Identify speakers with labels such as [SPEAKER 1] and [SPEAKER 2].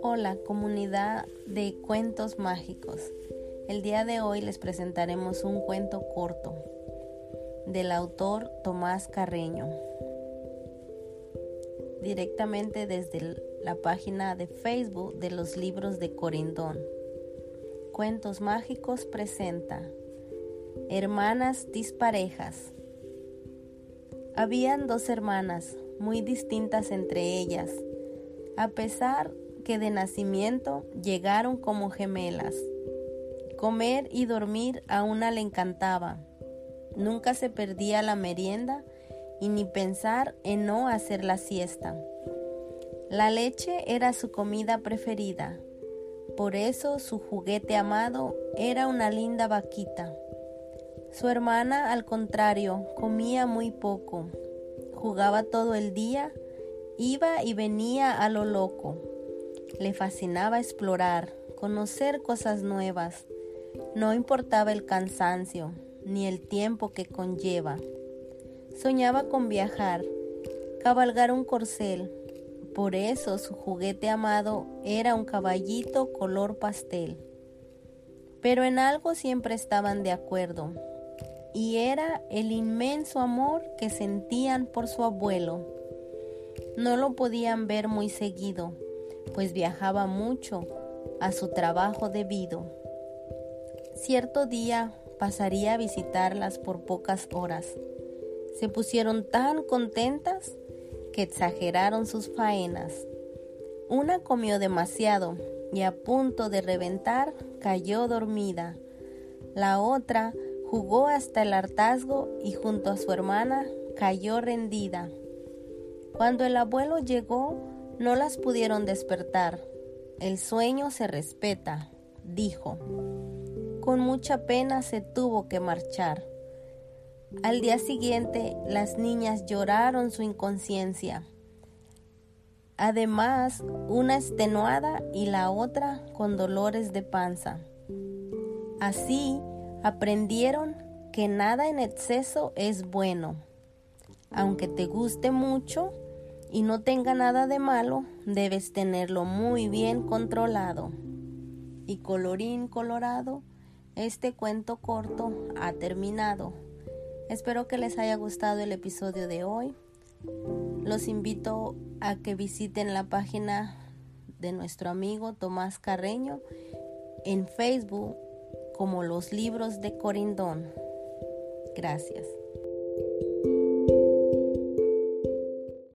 [SPEAKER 1] Hola comunidad de cuentos mágicos. El día de hoy les presentaremos un cuento corto del autor Tomás Carreño, directamente desde la página de Facebook de los libros de Corindón. Cuentos Mágicos presenta Hermanas disparejas. Habían dos hermanas muy distintas entre ellas, a pesar que de nacimiento llegaron como gemelas. Comer y dormir a una le encantaba. Nunca se perdía la merienda y ni pensar en no hacer la siesta. La leche era su comida preferida. Por eso su juguete amado era una linda vaquita. Su hermana, al contrario, comía muy poco. Jugaba todo el día, iba y venía a lo loco. Le fascinaba explorar, conocer cosas nuevas. No importaba el cansancio, ni el tiempo que conlleva. Soñaba con viajar, cabalgar un corcel. Por eso su juguete amado era un caballito color pastel. Pero en algo siempre estaban de acuerdo y era el inmenso amor que sentían por su abuelo. No lo podían ver muy seguido, pues viajaba mucho a su trabajo debido. Cierto día pasaría a visitarlas por pocas horas. Se pusieron tan contentas que exageraron sus faenas. Una comió demasiado y a punto de reventar cayó dormida. La otra Jugó hasta el hartazgo y junto a su hermana cayó rendida. Cuando el abuelo llegó, no las pudieron despertar. El sueño se respeta, dijo. Con mucha pena se tuvo que marchar. Al día siguiente, las niñas lloraron su inconsciencia. Además, una extenuada y la otra con dolores de panza. Así, aprendieron que nada en exceso es bueno. Aunque te guste mucho y no tenga nada de malo, debes tenerlo muy bien controlado. Y colorín colorado, este cuento corto ha terminado. Espero que les haya gustado el episodio de hoy. Los invito a que visiten la página de nuestro amigo Tomás Carreño en Facebook como los libros de Corindón. Gracias.